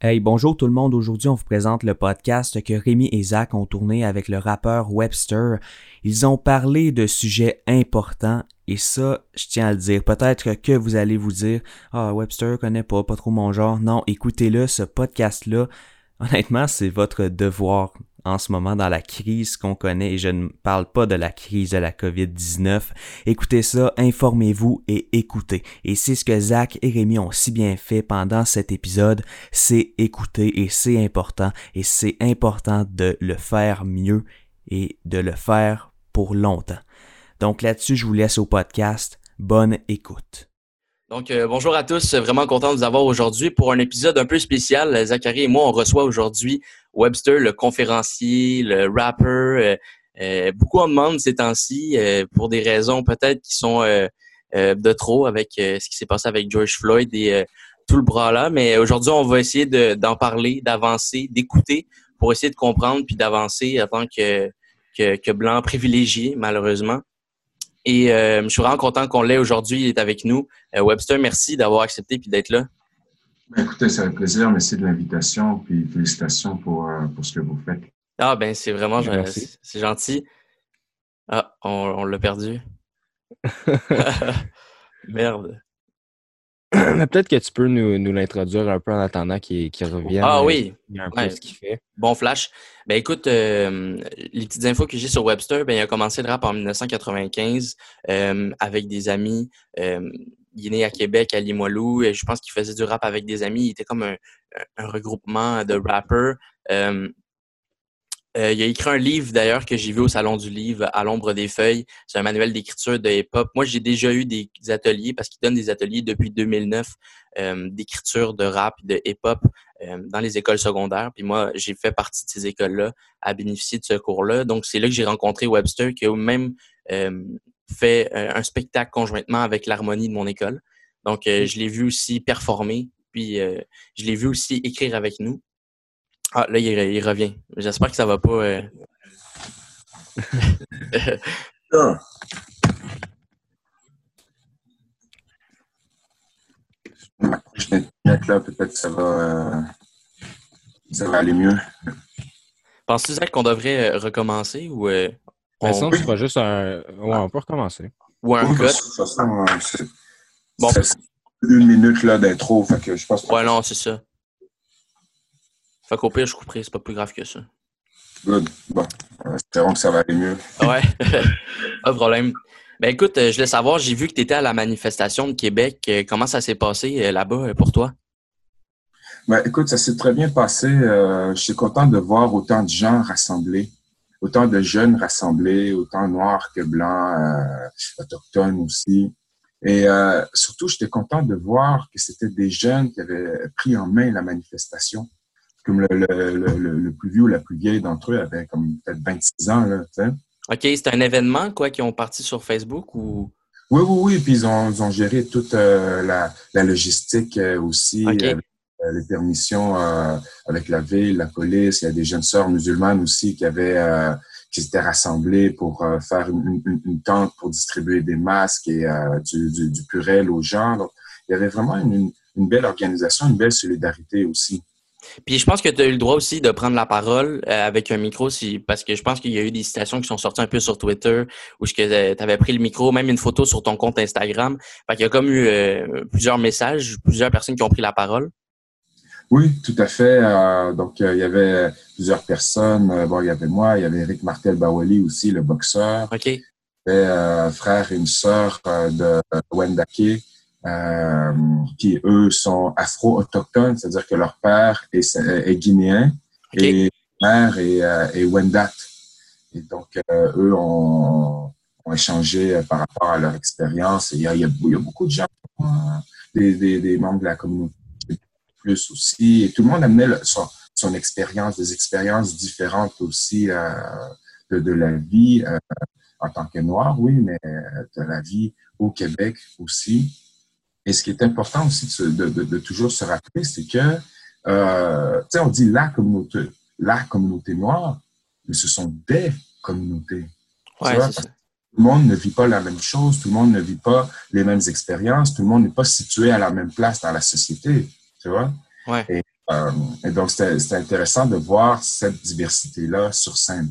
Hey, bonjour tout le monde. Aujourd'hui, on vous présente le podcast que Rémi et Zach ont tourné avec le rappeur Webster. Ils ont parlé de sujets importants et ça, je tiens à le dire. Peut-être que vous allez vous dire, ah, Webster connaît pas, pas trop mon genre. Non, écoutez-le, ce podcast-là. Honnêtement, c'est votre devoir en ce moment dans la crise qu'on connaît et je ne parle pas de la crise de la COVID-19. Écoutez ça, informez-vous et écoutez. Et c'est ce que Zach et Rémi ont si bien fait pendant cet épisode, c'est écouter et c'est important et c'est important de le faire mieux et de le faire pour longtemps. Donc là-dessus, je vous laisse au podcast. Bonne écoute. Donc, euh, bonjour à tous. Vraiment content de vous avoir aujourd'hui pour un épisode un peu spécial. Zachary et moi, on reçoit aujourd'hui Webster, le conférencier, le rapper. Euh, euh, beaucoup en demandent ces temps-ci pour des raisons peut-être qui sont de trop avec ce qui s'est passé avec George Floyd et tout le bras là. Mais aujourd'hui, on va essayer d'en parler, d'avancer, d'écouter pour essayer de comprendre puis d'avancer en tant que, que, que blanc privilégié, malheureusement. Et euh, je suis vraiment content qu'on l'ait aujourd'hui. Il est avec nous. Euh, Webster, merci d'avoir accepté et d'être là. Ben, écoutez, c'est un plaisir. Merci de l'invitation. Puis félicitations pour, euh, pour ce que vous faites. Ah, ben, c'est vraiment c'est gentil. Ah, on, l'a perdu. Merde. Peut-être que tu peux nous, nous l'introduire un peu en attendant qu'il revienne. Ah oui. Un peu ce qu'il fait. Bon flash. Ben écoute, euh, les petites infos que j'ai sur Webster, ben il a commencé le rap en 1995 euh, avec des amis. Euh, il est né à Québec, à Limoilou. Et je pense qu'il faisait du rap avec des amis. Il était comme un, un regroupement de rappers. Euh, il a écrit un livre d'ailleurs que j'ai vu au Salon du Livre, À l'ombre des feuilles. C'est un manuel d'écriture de hip-hop. Moi, j'ai déjà eu des, ateliers parce qu'il donne des ateliers depuis 2009 euh, d'écriture de rap, de hip-hop euh, dans les écoles secondaires. Puis moi, j'ai fait partie de ces écoles-là à bénéficier de ce cours-là. Donc, c'est là que j'ai rencontré Webster qui a même fait un spectacle conjointement avec l'harmonie de mon école. Donc, je l'ai vu aussi performer, puis je l'ai vu aussi écrire avec nous. Ah, là, il, revient. J'espère que ça va pas. Euh... Je vais là, peut-être ça va, euh, ça va aller mieux. Penses-tu, Zach, qu'on devrait euh, recommencer ou. Euh, on... Sinon, tu juste un. Ouais, on peut recommencer. Ou un cut? bon. une minute là d'intro, fait que je pense. Ouais, non, c'est ça. Fait qu'au pire, je couperai, c'est pas plus grave que ça. Good. Bon, espérons que ça va aller mieux. ouais, pas de problème. Ben écoute, euh, je voulais savoir, j'ai vu que tu étais à la manifestation de Québec. Euh, comment ça s'est passé euh, là-bas pour toi? Ben, écoute, ça s'est très bien passé. je suis content de voir autant de gens rassemblés, autant de jeunes rassemblés, autant noirs que blancs, autochtones aussi. Et surtout, j'étais content de voir que c'était des jeunes qui avaient pris en main la manifestation comme le, le, le, plus vieux ou la plus vieille d'entre eux avait comme peut-être 26 ans. Là, OK, c'est un événement quoi qui ont parti sur Facebook ou? Oui, oui, oui. Puis ils ont, ils ont géré toute euh, la, la, logistique euh, aussi, euh, les permissions avec la ville, la police. Il y a des jeunes sœurs musulmanes aussi qui avaient qui s'étaient rassemblées pour faire une, une, tente pour distribuer des masques et du, du, du, purel aux gens. Donc, il y avait vraiment une, une belle organisation, une belle solidarité aussi. Puis je pense que tu as eu le droit aussi de prendre la parole euh, avec un micro, si, parce que je pense qu'il y a eu des citations qui sont sorties un peu sur Twitter où tu avais pris le micro, même une photo sur ton compte Instagram. Fait qu'il y a comme eu euh, plusieurs messages, plusieurs personnes qui ont pris la parole. Oui, tout à fait. Euh, donc, il y avait plusieurs personnes. bon, il y avait moi, il y avait Eric Martel Bawali aussi, le boxeur. OK. Il y avait frère et une sœur de Wendake euh, qui eux sont afro-autochtones, c'est-à-dire que leur père est, est guinéen et mère est, euh, est, Wendat. Et donc, euh, eux ont, ont, échangé par rapport à leur expérience. Il y, a, il, y a, beaucoup de gens, des, des, des, membres de la communauté plus aussi, et tout le monde amenait son, son expérience, des expériences différentes aussi de, de, la vie en tant que noir, oui, mais de la vie au Québec aussi. Et ce qui est important aussi de, de, de toujours se rappeler, c'est que, euh, tu sais, on dit la communauté, la communauté noire, mais ce sont des communautés. Ouais, tout le monde ne vit pas la même chose, tout le monde ne vit pas les mêmes expériences, tout le monde n'est pas situé à la même place dans la société, tu vois? Ouais. Et Euh, et donc, c'était intéressant de voir cette diversité-là sur scène.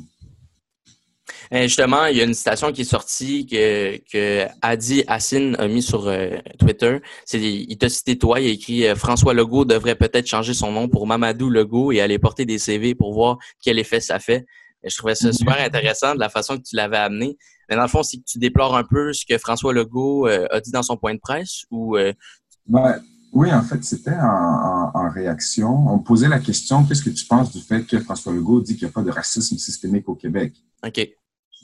Et justement, il y a une citation qui est sortie que, que Adi Hassin a mis sur euh, Twitter. C'est, il t'a cité toi, il a écrit euh, François Legault devrait peut-être changer son nom pour Mamadou Legault et aller porter des CV pour voir quel effet ça fait. Et je trouvais ça super intéressant de la façon que tu l'avais amené. Mais dans le fond, c'est que tu déplores un peu ce que François Legault euh, a dit dans son point de presse ou ben, oui, en fait, c'était en, en, réaction. On posait la question qu'est-ce que tu penses du fait que François Legault dit qu'il n'y a pas de racisme systémique au Québec? OK.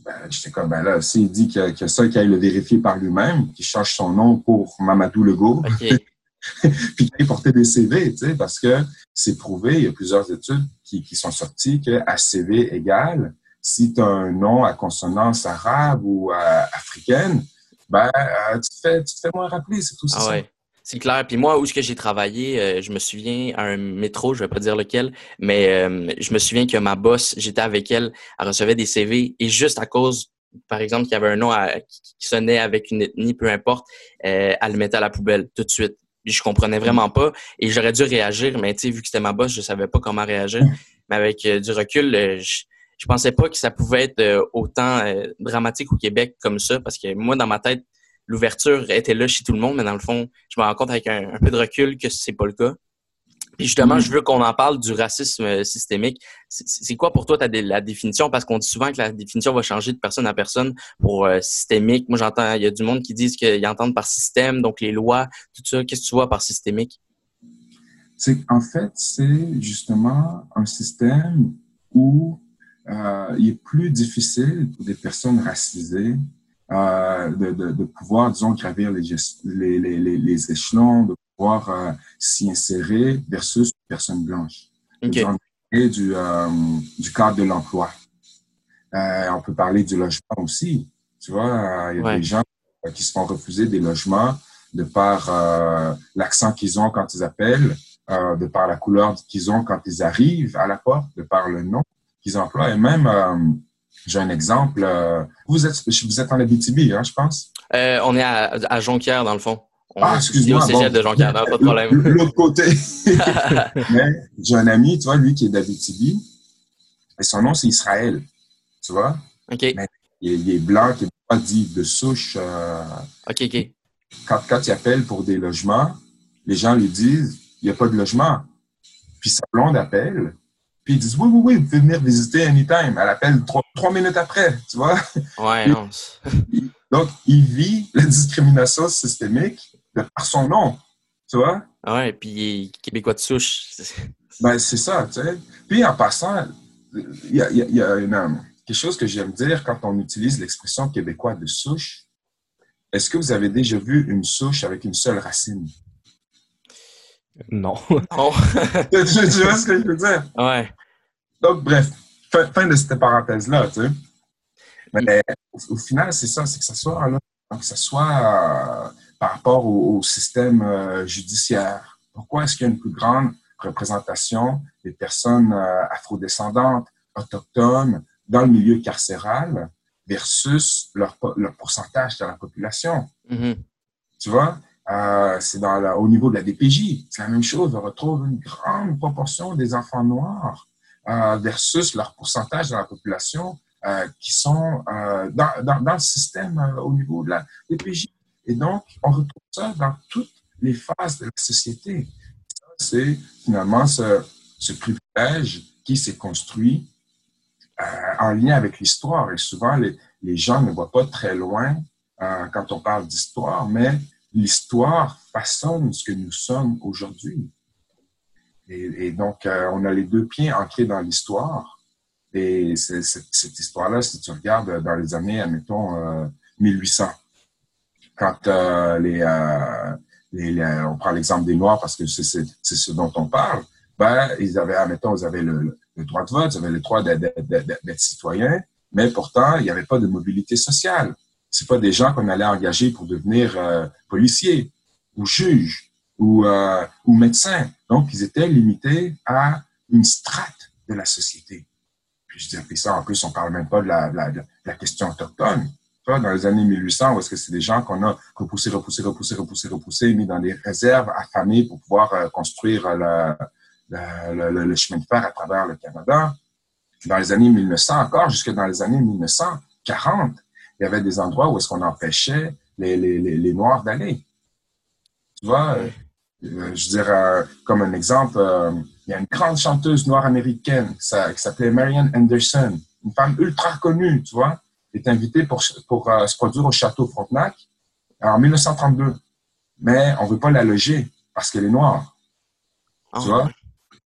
Ben, j'étais comme, ben là, s'il dit y, a ça, qu'il aille le vérifier par lui-même, qu'il change son nom pour Mamadou Legault, puis qu'il porter des CV, tu sais, parce que c'est prouvé, il y a plusieurs études qui, qui sont sorties que CV égale, si tu as un nom à consonance arabe ou africaine, ben, euh, tu, te fais, tu te fais moins rappeler, c'est tout ah, Ouais. C'est clair. Puis moi, où est-ce que j'ai travaillé, euh, je me souviens à un métro, je vais pas dire lequel, mais euh, je me souviens que ma boss, j'étais avec elle, elle recevait des CV et juste à cause, par exemple, qu'il y avait un nom qui, sonnait avec une ethnie, peu importe, euh, elle le mettait à la poubelle tout de suite. Je comprenais vraiment pas et j'aurais dû réagir, mais tu sais, vu que c'était ma boss, je savais pas comment réagir. Mais avec du recul, je, je pensais pas que ça pouvait être autant dramatique au Québec comme ça parce que moi, dans ma tête, l'ouverture était là chez tout le monde, mais dans le fond, je me rends compte avec un, peu de recul que c'est pas le cas. Puis justement, je veux qu'on en parle du racisme euh, systémique. C'est quoi pour toi ta, la définition? Parce qu'on dit souvent que la définition va changer de personne à personne pour euh, systémique. Moi, j'entends, il y a du monde qui disent qu'ils entendent par système, donc les lois, tout ça. Qu'est-ce que tu vois par systémique? C'est en fait, c'est justement un système où euh, il est plus difficile pour des personnes racisées euh, de, de, de, pouvoir, disons, gravir les, les, les, les échelons, de pouvoir euh, s'y insérer versus une personne blanche. Okay. Du, euh, du cadre de l'emploi. Euh, on peut parler du logement aussi. Tu vois, il y a des gens qui se font refuser des logements de par l'accent qu'ils ont quand ils appellent, de par la couleur qu'ils ont quand ils arrivent à la porte, de par le nom qu'ils emploient et même j'ai un exemple. Euh, vous êtes, vous êtes en Abitibi, hein, je pense? Euh, on est à, à, Jonquière, dans le fond. On ah, excuse-moi. au cégep de Jonquière, pas de problème. L'autre côté. Mais j'ai un ami, tu vois, lui qui est d'Abitibi, et son nom, c'est Israël. Tu vois? OK. Mais il, est, blanc, qui n'est pas dit de souche. Euh, OK, OK. Quand, quand il appelle pour des logements, les gens lui disent, il n'y a pas de logement. Puis sa blonde appelle, puis ils disent oui, oui, oui, vous pouvez venir visiter anytime. Elle appelle trois, trois minutes après, tu vois. Ouais, non. Donc, il vit la discrimination systémique de par son nom, tu vois. Ouais, puis il est québécois de souche. Ben, c'est ça, tu sais. Puis en passant, il y a, y a une, quelque chose que j'aime dire quand on utilise l'expression québécois de souche. Est-ce que vous avez déjà vu une souche avec une seule racine? Non. non. tu, vois ce que je veux dire? Ouais. Donc, bref, fin, de cette parenthèse-là, tu sais. Mais au, final, c'est ça, c'est que ça soit, là, que ça soit euh, par rapport au, système euh, judiciaire. Pourquoi est-ce qu'il y a une plus grande représentation des personnes euh, afrodescendantes, autochtones dans le milieu carcéral versus leur, leur pourcentage de la population? Mm-hmm. Tu vois? Euh, c'est dans au niveau de la DPJ. C'est la même chose. On retrouve une grande proportion des enfants noirs euh, versus leur pourcentage dans la population euh, qui sont euh, dans, dans, dans, le système euh, au niveau de la DPJ. Et donc, on retrouve ça dans toutes les phases de la société. C'est finalement ce, ce, privilège qui s'est construit euh, en lien avec l'histoire. Et souvent, les, les gens ne voient pas très loin quand on parle d'histoire, mais l'histoire façonne ce que nous sommes aujourd'hui. Et, donc, euh, on a les deux pieds ancrés dans l'histoire. Et cette histoire-là, si tu regardes dans les années, admettons, 1800, euh, quand euh, on prend l'exemple des Noirs parce que c'est ce dont on parle, ben, ils avaient, admettons, ils avaient le, le droit de vote, ils avaient le droit d'être citoyens, mais pourtant, il n'y avait pas de mobilité sociale c'est pas des gens qu'on allait engager pour devenir euh, policiers ou juges ou, euh, ou médecins. Donc, ils étaient limités à une strate de la société. Puis je dis, puis ça, en plus, on parle même pas de la, la, la question autochtone. Dans les années 1800, où est-ce que c'est des gens qu'on a repoussés, repoussés, repoussés, repoussés, repoussés, mis dans des réserves affamés pour pouvoir euh, construire la, le, le, le, chemin de fer à travers le Canada. Dans les années 1900 encore, jusque dans les années 1940, il y avait des endroits où est-ce qu'on empêchait les, les, les, Noirs d'aller. Tu vois, euh, je dirais, comme un exemple, euh, il y a une grande chanteuse noire américaine qui s'appelait Marian Anderson, une femme ultra connue, tu vois, est invitée pour, pour euh, se produire au Château Frontenac en 1932. Mais on veut pas la loger parce qu'elle est noire. Tu ah. vois?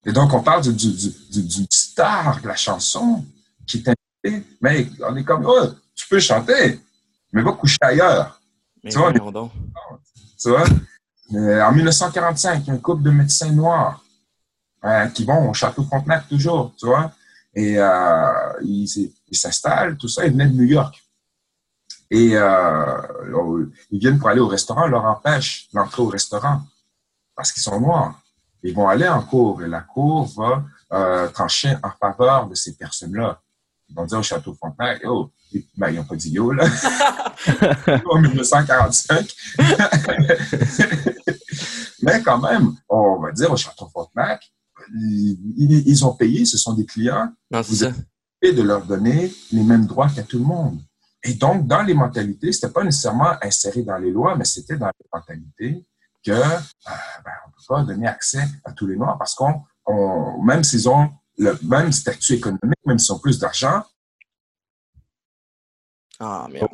Et donc, on parle du, du, du, star de la chanson qui est invité, mais on est comme, oh, tu peux chanter, mais va coucher ailleurs. tu vois? Tu vois? en 1945, il y a un couple de médecins noirs hein, qui vont au Château Frontenac toujours, tu vois? Et euh, ils s'installent, tout ça, ils venaient de New York. Et euh, ils viennent pour aller au restaurant, on leur empêche l'entrée au restaurant parce qu'ils sont noirs. Ils vont aller en cours et la cour va euh, trancher en faveur de ces personnes-là. Ils vont dire au Château Frontenac, oh, ben, ils n'ont pas dit yo, là. en 1945. Mais quand même, on va dire au Château Frontenac, ils, ont payé, ce sont des clients. Non, vous et de leur donner les mêmes droits qu'à tout le monde. Et donc, dans les mentalités, c'était pas nécessairement inséré dans les lois, mais c'était dans les mentalités que euh, ben, on peut pas donner accès à tous les Noirs parce qu'on, même s'ils ont le même statut économique, même s'ils ont plus d'argent. Ah, merde.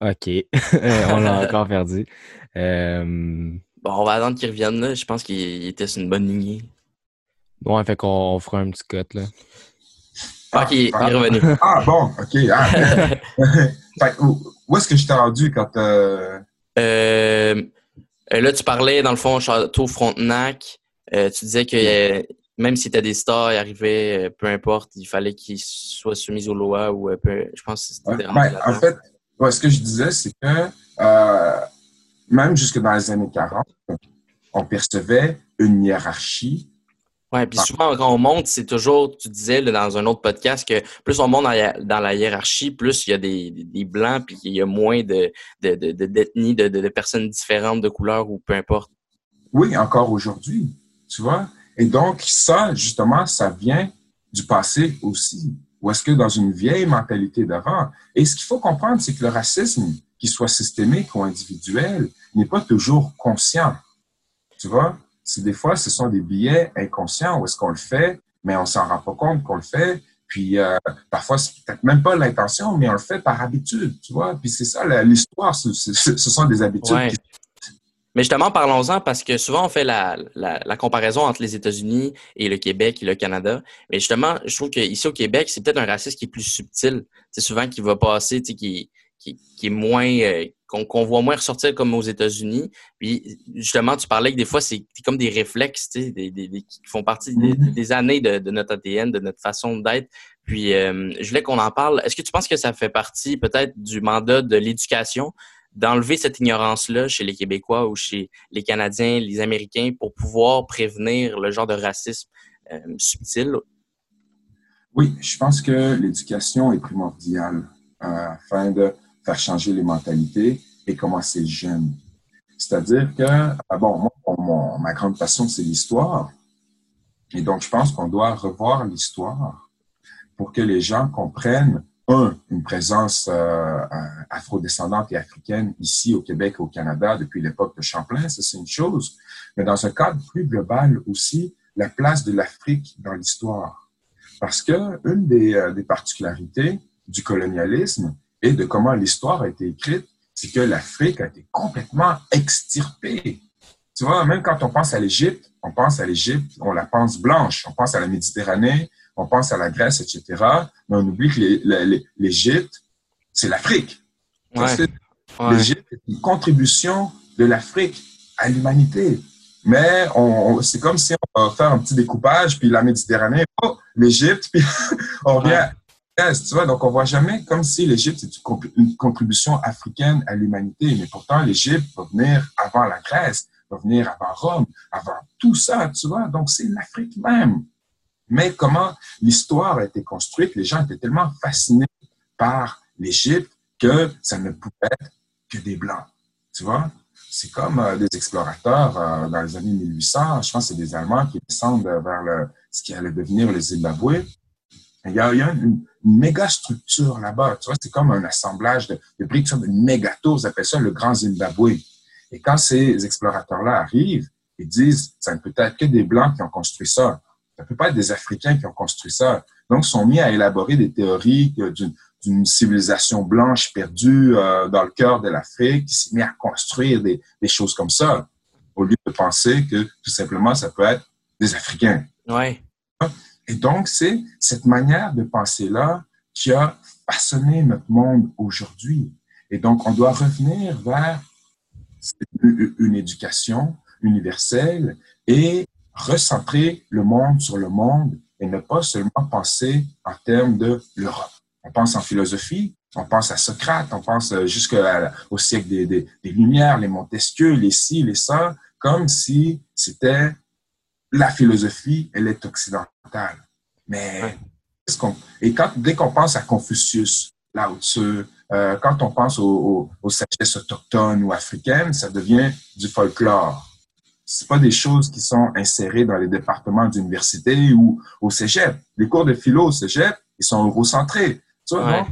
OK. on l'a encore perdu. Euh, Bon, on va attendre qu'il revienne là. Je pense qu'il était sur une bonne lignée. Bon, fait qu'on fera un petit cut là. Ah, ok, il est revenu. Ah bon, ok. Ah. où est-ce que je t'ai rendu quand euh... Euh, là, tu parlais, dans le fond, Château Frontenac. Euh, tu disais que euh, même si tu as des stars, ils arrivaient, peu importe, il fallait qu'ils soient soumis aux lois ou peu, je pense que c'était ouais, En fait, ce que je disais, c'est que même jusque dans les années 40, on percevait une hiérarchie. Oui, puis souvent, quand on monte, c'est toujours, tu disais dans un autre podcast, que plus on monte dans la hiérarchie, plus il y a des, blancs, puis il y a moins de, d'ethnies, de, de, personnes différentes de couleur ou peu importe. Oui, encore aujourd'hui, tu vois? Et donc, ça, justement, ça vient du passé aussi. Ou est-ce que dans une vieille mentalité d'avant? Et ce qu'il faut comprendre, c'est que le racisme, qu'il soit systémique ou individuel, n'est pas toujours conscient. Tu vois? C'est des fois, ce sont des billets inconscients où est-ce qu'on le fait, mais on s'en rend pas compte qu'on le fait. Puis euh, parfois, c'est peut-être même pas l'intention, mais on le fait par habitude, tu vois? Puis c'est ça, l'histoire, ce, sont des habitudes. Mais justement, parlons-en parce que souvent on fait la, la, comparaison entre les États-Unis et le Québec et le Canada. Mais justement, je trouve qu'ici au Québec, c'est peut-être un racisme qui est plus subtil. C'est souvent qui va passer, qui, qui, qui est moins euh, qu'on voit moins ressortir comme aux États-Unis. Puis justement, tu parlais que des fois, c'est comme des réflexes des, des, des, qui font partie des, mm-hmm. années de, de, notre ADN, de notre façon d'être. Puis euh, je voulais qu'on en parle. Est-ce que tu penses que ça fait partie peut-être du mandat de l'éducation d'enlever cette ignorance-là chez les Québécois ou chez les Canadiens, les Américains, pour pouvoir prévenir le genre de racisme euh, subtil? Oui, je pense que l'éducation est primordiale afin de faire changer les mentalités et commencer jeune. C'est-à-dire que, ah bon, moi, ma grande passion, c'est l'histoire. Et donc, je pense qu'on doit revoir l'histoire pour que les gens comprennent, un, une présence euh, afrodescendante et africaine ici au Québec et au Canada depuis l'époque de Champlain, ça c'est une chose, mais dans un cadre plus global aussi, la place de l'Afrique dans l'histoire. Parce que une des, euh, des particularités du colonialisme, et de comment l'histoire a été écrite, c'est que l'Afrique a été complètement extirpée. Tu vois, même quand on pense à l'Égypte, on pense à l'Égypte, on la pense blanche, on pense à la Méditerranée, on pense à la Grèce, etc. Mais on oublie que l'Égypte, c'est l'Afrique. L'Égypte est une contribution de l'Afrique à l'humanité. Mais on, c'est comme si on va faire un petit découpage, puis la Méditerranée, oh, l'Égypte, puis on vient tu vois, donc on voit jamais comme si l'Égypte c'est une contribution africaine à l'humanité, mais pourtant l'Égypte va venir avant la Grèce, va venir avant Rome, avant tout ça, tu vois, donc c'est l'Afrique même. Mais comment l'histoire a été construite, les gens étaient tellement fascinés par l'Égypte que ça ne pouvait être que des Blancs, tu vois? c'est comme euh, des explorateurs euh, dans les années 1800. Je pense que c'est des Allemands qui descendent vers ce qui allait devenir le Zimbabwe. Il y a, il y a une, une, méga structure là-bas. Tu vois, c'est comme un assemblage de, de briques, une méga tour. Ils appellent ça le Grand Zimbabwe. Et quand ces explorateurs-là arrivent, ils disent, ça ne peut être que des Blancs qui ont construit ça. Ça peut pas être des Africains qui ont construit ça. Donc, ils sont mis à élaborer des théories d'une d'une civilisation blanche perdue euh, dans le cœur de l'Afrique, qui s'est mis à construire des, des, choses comme ça, au lieu de penser que tout simplement ça peut être des Africains. Ouais. Et donc, c'est cette manière de penser-là qui a façonné notre monde aujourd'hui. Et donc, on doit revenir vers une éducation universelle et recentrer le monde sur le monde et ne pas seulement penser en termes de l'Europe. On pense en philosophie, on pense à Socrate, on pense euh, jusqu'au siècle des, des, des, Lumières, les Montesquieu, les ci, les ça, comme si c'était la philosophie, elle est occidentale. Mais qu'on et quand dès qu'on pense à Confucius, Lao Tzu, euh, quand on pense aux, aux, aux sagesses autochtones ou africaines, ça devient du folklore c'est pas des choses qui sont insérées dans les départements d'université ou au cégep. Les cours de philo au cégep, ils sont eurocentrés. Tu vois, ouais.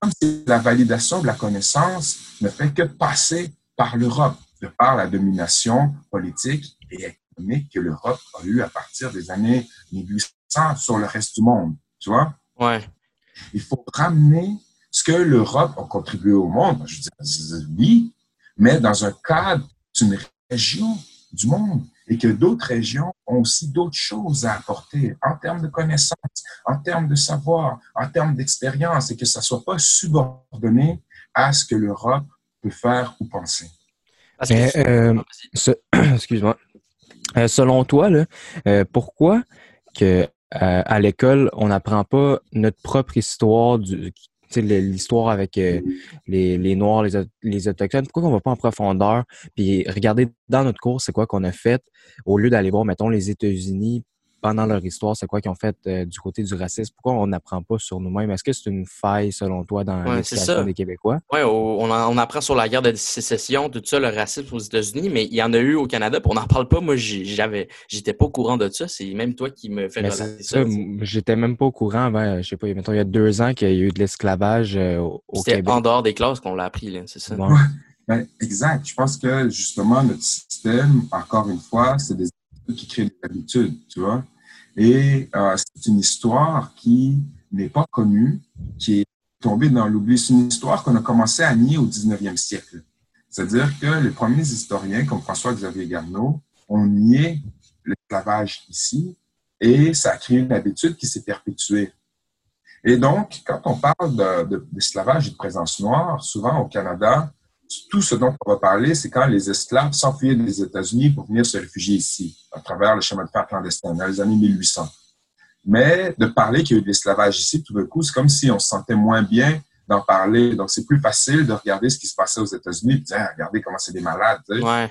Comme si la validation de la connaissance ne fait que passer par l'Europe, de par la domination politique et économique que l'Europe a eue à partir des années 1800 sur le reste du monde. Tu vois? Ouais. Il faut ramener ce que l'Europe a contribué au monde. Je dis, oui, mais dans un cadre d'une région du monde et que d'autres régions ont aussi d'autres choses à apporter en termes de connaissances, en termes de savoir, en termes d'expérience et que ça soit pas subordonné à ce que l'Europe peut faire ou penser. Mais, euh, ce, excuse-moi. Euh, selon toi, là, euh, pourquoi que à l'école on n'apprend pas notre propre histoire du, l'histoire avec euh, les, Noirs, les, les Autochtones, pourquoi on va pas en profondeur puis regarder dans notre cours c'est quoi qu'on a fait au lieu d'aller voir, mettons, les États-Unis pendant leur histoire, c'est quoi qu'ils ont fait euh, du côté du racisme? Pourquoi on n'apprend pas sur nous-mêmes? Est-ce que c'est une faille, selon toi, dans ouais, l'éducation des Québécois? Oui, on, on, apprend sur la guerre de sécession, tout ça, le racisme aux États-Unis, mais il y en a eu au Canada, puis on n'en parle pas. Moi, j'avais, j'étais pas au courant de ça. C'est même toi qui me fais mais relater ça. J'étais même pas au courant avant, je sais pas, mettons, il y a deux ans qu'il y a eu de l'esclavage euh, au, au Québec. C'était en dehors des classes qu'on l'a appris, c'est ça? Bon. Ben, exact. Je pense que, justement, notre système, encore une fois, c'est des qui créent des habitudes, tu vois? Et euh, c'est une histoire qui n'est pas connue, qui est tombée dans l'oubli. C'est une histoire qu'on a commencé à nier au 19e siècle. C'est-à-dire que les premiers historiens, comme François-Xavier Garneau, ont nié l'esclavage ici et ça a créé une habitude qui s'est perpétuée. Et donc, quand on parle d'esclavage de, de, et de présence noire, souvent au Canada, tout ce dont on va parler, c'est quand les esclaves s'enfuyaient des États-Unis pour venir se réfugier ici, à travers le chemin de fer clandestin, dans les années 1800. Mais de parler qu'il y a eu de l'esclavage ici, tout d'un coup, c'est comme si on se sentait moins bien d'en parler. Donc, c'est plus facile de regarder ce qui se passait aux États-Unis et de dire, regardez comment c'est des malades. Ouais.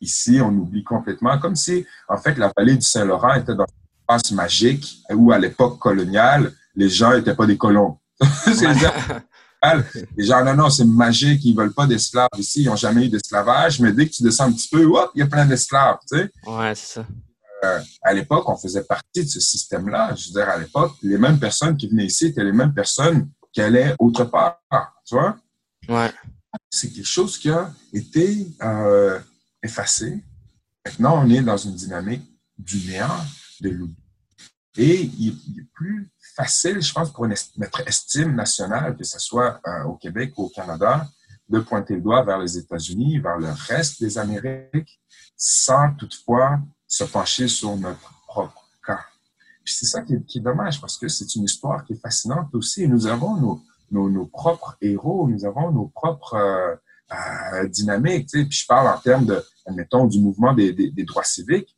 Ici, on oublie complètement, comme si, en fait, la vallée du Saint-Laurent était dans une passe magique où, à l'époque coloniale, les gens n'étaient pas des colons. Les gens, non, non, c'est magique, ils veulent pas d'esclaves ici, ils n'ont jamais eu d'esclavage, mais dès que tu descends un petit peu, hop, il y a plein d'esclaves, tu sais. Ouais, c'est ça. Euh, à l'époque, on faisait partie de ce système-là. Je veux dire, à l'époque, les mêmes personnes qui venaient ici étaient les mêmes personnes qui allaient autre part, tu vois. Ouais. C'est quelque chose qui a été euh, effacé. Maintenant, on est dans une dynamique du néant, de l'oubli. Et il est plus facile, je pense, pour notre estime nationale, que ce soit euh, au Québec ou au Canada, de pointer le doigt vers les États-Unis, vers le reste des Amériques, sans toutefois se pencher sur notre propre cas. C'est ça qui est, dommage, parce que c'est une histoire qui est fascinante aussi. Nous avons nos, propres héros, nous avons nos propres euh, euh, dynamiques. Puis je parle en termes de, admettons, du mouvement des, droits civiques.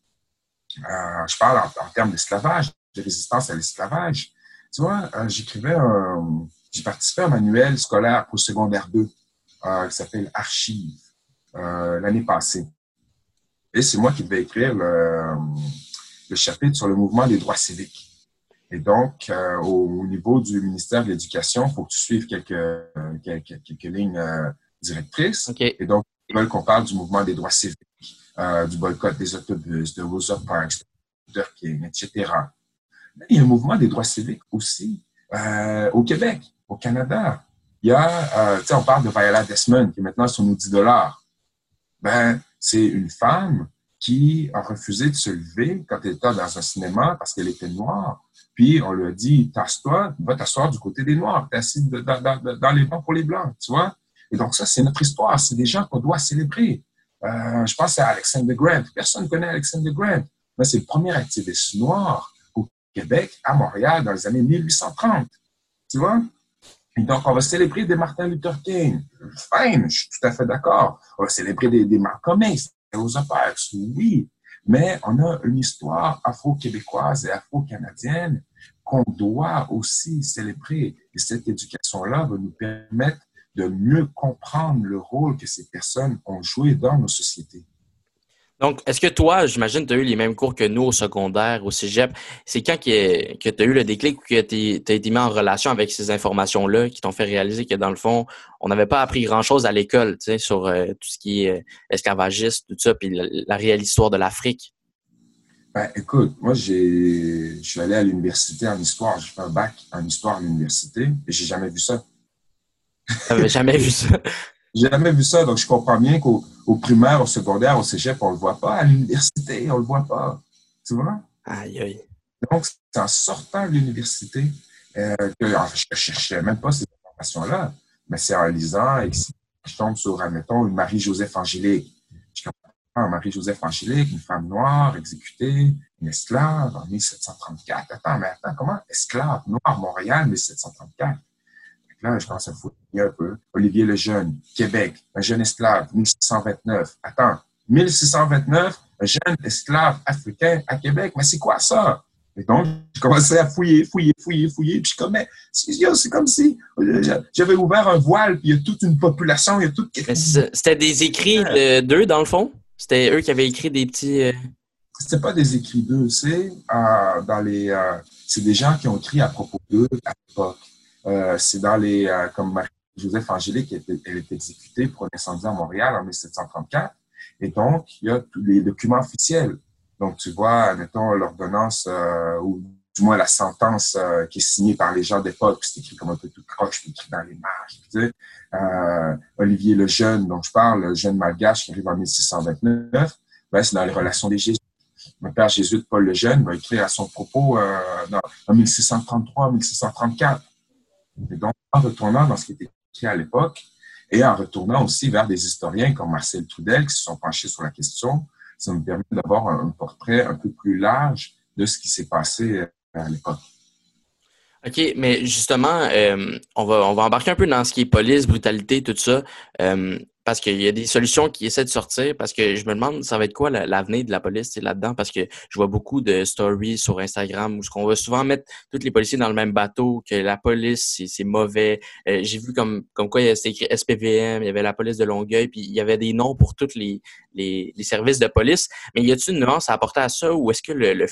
Je parle en termes d'esclavage, de résistance à l'esclavage. Tu vois, euh, j'écrivais un, j'ai participé à un manuel scolaire pour secondaire 2 euh, qui s'appelle Archives euh, l'année passée. Et c'est moi qui devais écrire le, le, chapitre sur le mouvement des droits civiques. Et donc, euh, au, au, niveau du ministère de l'Éducation, il faut que tu suives quelques, quelques, quelques lignes directrices. Okay. Et donc, Ils veulent qu'on parle du mouvement des droits civiques, du boycott des autobus, de Rosa Parks, de King, etc. Il y a un mouvement des droits civiques aussi euh, au Québec, au Canada. Il y a, euh, tu sais, on parle de Viola Desmond, qui est maintenant sur nos 10 dollars. Ben, c'est une femme qui a refusé de se lever quand elle était dans un cinéma parce qu'elle était noire. Puis on lui a dit, tasse-toi, va t'asseoir du côté des Noirs, t'es assis dans, les bancs pour les Blancs, tu vois. Et donc ça, c'est notre histoire, c'est des gens qu'on doit célébrer. Euh, je pense à Alexander Grant. Personne ne connaît Alexander Grant, mais c'est le premier activiste noir Québec, à Montréal, dans les années 1830. Tu vois? Donc, on va célébrer des Martin Luther King. Fine, je suis tout à fait d'accord. On va célébrer des, des Malcolm X, des Rosa oui. Mais on a une histoire afro-québécoise et afro-canadienne qu'on doit aussi célébrer. Et cette éducation-là va nous permettre de mieux comprendre le rôle que ces personnes ont joué dans nos sociétés. Donc, est-ce que toi, j'imagine, tu as eu les mêmes cours que nous au secondaire, au cégep. C'est quand que, tu as eu le déclic ou que tu as été mis en relation avec ces informations-là qui t'ont fait réaliser que, dans le fond, on n'avait pas appris grand-chose à l'école tu sais, sur euh, tout ce qui est euh, esclavagiste, tout ça, puis la, réelle histoire de l'Afrique? Ben, écoute, moi, j'ai, je suis allé à l'université en histoire. J'ai fait un bac en histoire à l'université et j'ai jamais vu ça. J'avais jamais vu ça? J'ai jamais vu ça, donc je comprends bien qu'au au primaire, au secondaire, au cégep, on le voit pas. À l'université, on le voit pas. Tu vois? Aïe, aïe. Donc, c'est en sortant de l'université euh, que je ne cherchais même pas ces informations-là, mais c'est en lisant et que je tombe sur, admettons, une Marie-Joseph Angélique. Je comprends Marie-Joseph Angélique, une femme noire exécutée, une esclave en 1734. Attends, mais attends, comment? Esclave noire, Montréal, 1734? Là, je commence à fouiller un peu. Olivier Lejeune, Québec, un jeune esclave, 1629. Attends, 1629, un jeune esclave africain à Québec? Mais c'est quoi ça? Et donc, je commençais à fouiller, fouiller, fouiller, fouiller. Puis je comme, c'est comme si j'avais ouvert un voile, puis il y a toute une population, il y a toute... C'était des écrits d'eux, dans le fond? C'était eux qui avaient écrit des petits... Euh... C'était pas des écrits d'eux, c'est euh, dans les... Euh, c'est des gens qui ont écrit à propos d'eux à l'époque. Euh, c'est dans les, euh, comme Marie-Joseph Angélique, elle, est exécutée pour un incendie à Montréal en 1734. Et donc, il y a tous les documents officiels. Donc, tu vois, mettons, l'ordonnance euh, ou du moins la sentence qui est signée par les gens d'époque, c'est écrit comme un peu tout croche, écrit dans les marges. Tu sais. euh, Olivier le Jeune, dont je parle, le jeune malgache qui arrive en 1629, ben, c'est dans les relations des Jésuites. Mon père jésuite Paul le Jeune va écrire à son propos euh, en 1633-1634. Et donc, en retournant dans ce qui était écrit à l'époque et en retournant aussi vers des historiens comme Marcel Trudel qui se sont penchés sur la question, ça me permet d'avoir un portrait un peu plus large de ce qui s'est passé euh, à l'époque. OK, mais justement, euh, on, va, on va embarquer un peu dans ce qui est police, brutalité, tout ça. Euh, parce qu'il y a des solutions qui essaient de sortir, parce que je me demande, ça va être quoi l'avenir de la police là-dedans, parce que je vois beaucoup de stories sur Instagram où on va souvent mettre tous les policiers dans le même bateau, que la police, c'est mauvais. Euh, j'ai vu comme, comme quoi c'était écrit SPVM, il y avait la police de Longueuil, puis il y avait des noms pour tous les, les, les services de police. Mais y a-t-il une nuance à apporter à ça, ou est-ce que le, le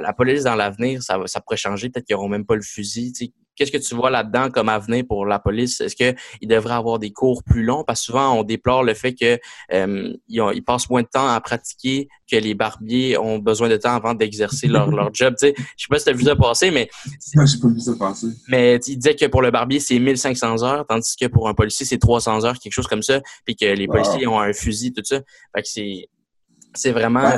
la, police dans l'avenir, ça, ça pourrait changer, peut-être qu'ils n'auront même pas le fusil, Qu'est-ce que tu vois là-dedans comme avenir pour la police? Est-ce qu'ils devraient avoir des cours plus longs? Parce que souvent, on déplore le fait qu'ils euh, ils passent moins de temps à pratiquer que les barbiers ont besoin de temps avant d'exercer leur, leur job. Je sais pas si tu as vu ça passer, mais... Non, j'ai pas vu ça passer. Mais il disait que pour le barbier, c'est 1500 heures, tandis que pour un policier, c'est 300 heures, quelque chose comme ça, puis que les policiers ont un fusil, tout ça. Fait que c'est, c'est vraiment...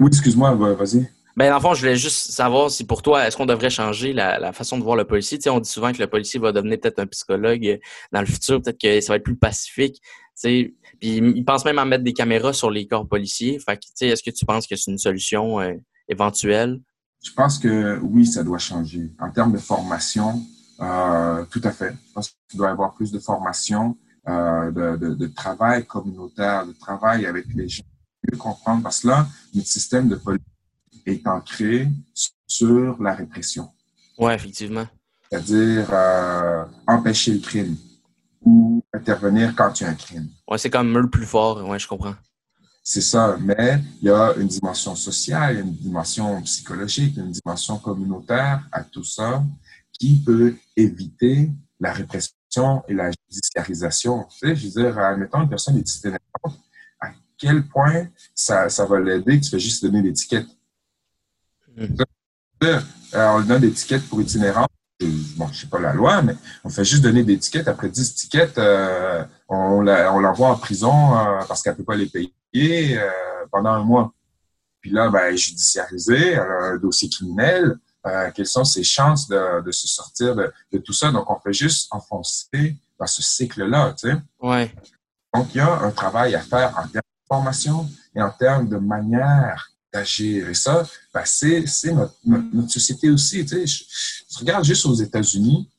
Oui, excuse-moi, vas-y. Ben, dans le fond, je voulais juste savoir si pour toi, est-ce qu'on devrait changer la, façon de voir le policier? Tu sais, on dit souvent que le policier va devenir peut-être un psychologue euh, dans le futur, peut-être que ça va être plus pacifique. Tu sais, puis il pense même à mettre des caméras sur les corps policiers. Fait que, tu sais, est-ce que tu penses que c'est une solution euh, éventuelle? Je pense que oui, ça doit changer. En termes de formation, euh, tout à fait. Je pense qu'il doit y avoir plus de formation, de, de, travail communautaire, de travail avec les gens, mieux comprendre. Parce que là, notre système de police est ancré sur la répression. Oui, effectivement. C'est-à-dire euh, empêcher le crime ou intervenir quand il y a un crime. Oui, c'est comme le plus fort, oui, je comprends. C'est ça, mais il y a une dimension sociale, une dimension psychologique, une dimension communautaire à tout ça qui peut éviter la répression et la judiciarisation. Tu sais, je veux dire, admettons, une personne est à quel point ça, ça va l'aider que tu fais juste donner l'étiquette. Mm. on lui donne l'étiquette pour itinérant. Bon, je sais pas la loi, mais on fait juste donner des étiquettes. Après 10 étiquettes, euh, on l'envoie en prison euh, parce qu'elle peut pas les payer euh, pendant un mois. Puis là, ben, judiciarisé, un dossier criminel. Euh, quelles sont ses chances de, de se sortir de, de, tout ça? Donc, on fait juste enfoncer dans ce cycle-là, tu sais. Ouais. Donc, il y a un travail à faire en termes formation et en termes de manière d'agir. Et ça, ben, c'est notre, notre, société aussi, tu sais. Je, regarde juste aux États-Unis,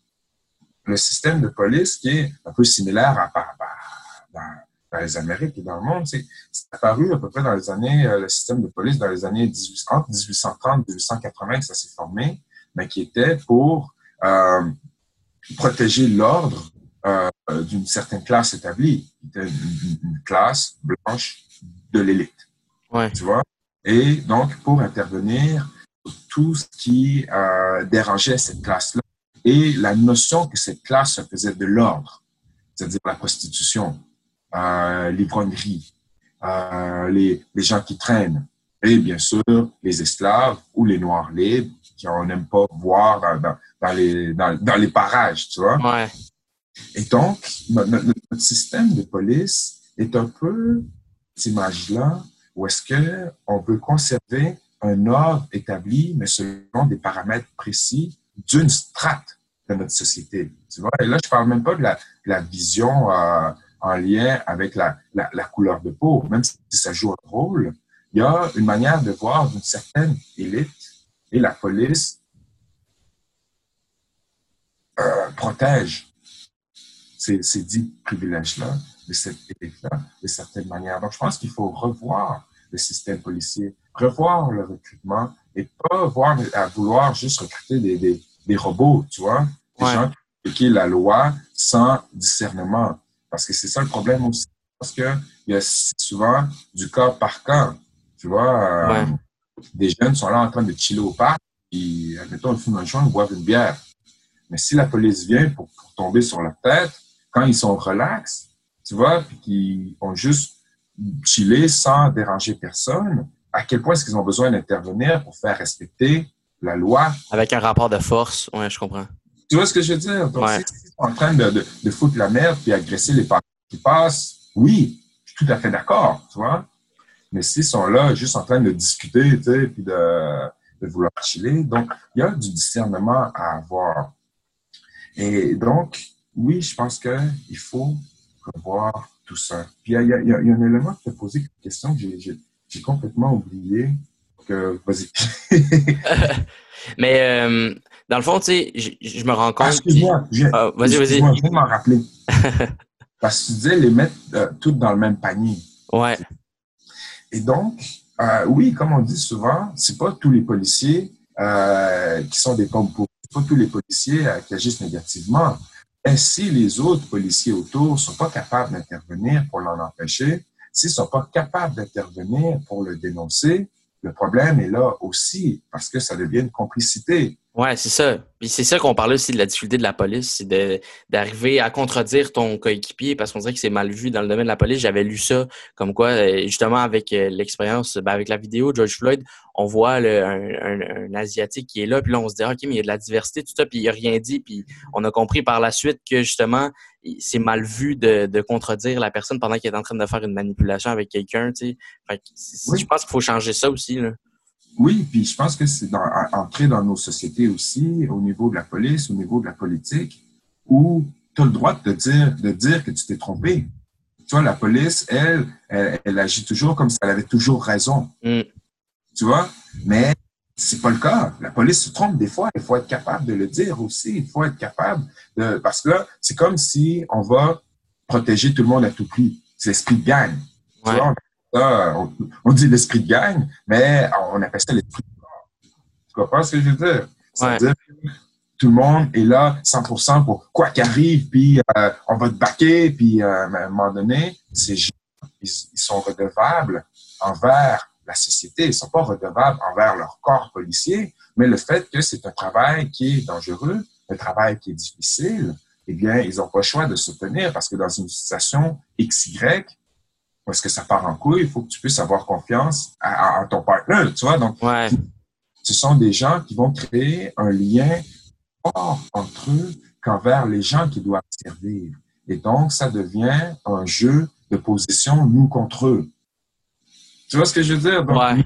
le système de police qui est un peu similaire à, à, à, dans les Amériques et dans le monde. C'est apparu à peu près dans les années, euh, le système de police dans les années 18, entre 1830 et 1880 que ça s'est formé, mais qui était pour euh, protéger l'ordre euh, d'une certaine classe établie, qui était une, une classe blanche de l'élite. Ouais. Tu vois? Et donc, pour intervenir tout ce qui euh, dérangeait cette classe-là et la notion que cette classe faisait de l'ordre, c'est-à-dire la prostitution, euh, l'ivrognerie, euh, les, les gens qui traînent, et bien sûr les esclaves ou les noirs libres qu'on n'aime pas voir dans, dans, les, dans, dans, les parages, tu vois? Ouais. Et donc, notre, système de police est un peu cette image-là où est-ce que on veut conserver un ordre établi, mais selon des paramètres précis d'une strate de notre société. Tu vois? Et là, je parle même pas de la, vision euh, en lien avec la, couleur de peau, même si ça joue un rôle, il y a une manière de voir d'une certaine élite et la police euh, protège ces, ces dix privilèges-là, de cette élite-là, de certaines manières. Donc, je pense qu'il faut revoir le système policier, revoir le recrutement et pas voir à vouloir juste recruter des, des, des robots, tu vois, des Ouais. gens qui appliquent la loi sans discernement. Parce que c'est ça le problème aussi. Parce que il y a souvent du cas par cas. Tu vois, euh, des jeunes sont là en train de chiller au parc, et admettons, ils fument un joint, ils boivent une bière. Mais si la police vient pour, pour tomber sur la tête, quand ils sont relax, tu vois, puis qu'ils ont juste chillé sans déranger personne, à quel point est-ce qu'ils ont besoin d'intervenir pour faire respecter la loi? Avec un rapport de force, ouais, je comprends. Tu vois ce que je veux dire? Donc, Ouais. si ils sont en train de, de, de foutre la merde puis agresser les parents qui passent, oui, je suis tout à fait d'accord, tu vois. Mais s'ils sont là juste en train de discuter, tu sais, puis de, de vouloir chiller, donc il y a du discernement à avoir. Et donc, oui, je pense qu'il faut revoir tout ça. Puis il y a, y a, y a un élément qui t'a posé une question que j'ai- complètement oublié. Vas-y. Mais euh, dans le fond, tu sais, je, me rends compte. excuse-moi. je- Ah, vas-y, vas-y. Je de m'en rappeler. Parce que tu disais les mettre euh, toutes dans le même panier. Ouais, Et donc, euh, oui, comme on dit souvent, c'est pas tous les policiers qui sont des pommes. C'est pas tous les policiers qui agissent négativement. Si les autres policiers autour sont pas capables d'intervenir pour l'en empêcher, s'ils sont pas capables d'intervenir pour le dénoncer, le problème est là aussi parce que ça devient une complicité. Ouais, c'est ça. Puis c'est ça qu'on parlait aussi de la difficulté de la police, c'est de d'arriver à contredire ton coéquipier parce qu'on dirait que c'est mal vu dans le domaine de la police. J'avais lu ça comme quoi, euh, justement, avec euh, l'expérience, ben, avec la vidéo de George Floyd, on voit le- un, un- un Asiatique qui est là, puis là, on se dit, OK, mais il y a de la diversité, tout ça, puis il a rien dit, puis on a compris par la suite que, justement, c'est mal vu de, de contredire la personne pendant qu'il est en train de faire une manipulation avec quelqu'un, tu sais. Fait que Oui. je pense qu'il faut changer ça aussi, là. Oui, puis je pense que c'est dans, entrer dans nos sociétés aussi, au niveau de la police, au niveau de la politique, où tu as le droit de te dire, de dire que tu t'es trompé. Tu vois, la police, elle, elle, elle agit toujours comme si elle avait toujours raison. Mm. Tu vois? Mais c'est pas le cas. La police se trompe des fois. Il faut être capable de le dire aussi. Il faut être capable de, parce que là, c'est comme si on va protéger tout le monde à tout prix. C'est l'esprit de gang. Tu vois, on, ça, on, on dit l'esprit de gang, mais on appelle ça l'esprit de corps. Tu comprends ce que je veux dire? Ça Ouais. veut dire que tout le monde est là 100% pour quoi qu'arrive, puis euh, on va te baquer, puis euh, à un moment donné, ces gens, ils, ils sont redevables envers la société. Ils ne sont pas redevables envers leur corps policier, mais le fait que c'est un travail qui est dangereux, un travail qui est difficile, eh bien, ils n'ont pas le choix de se tenir parce que dans une situation XY, est-ce que ça part en couille, il faut que tu puisses avoir confiance à, ton partenaire, tu vois. Donc, ce sont des gens qui vont créer un lien fort entre eux qu'envers les gens qui doivent servir. Et donc, ça devient un jeu de position nous contre eux. Tu vois ce que je veux dire? Donc,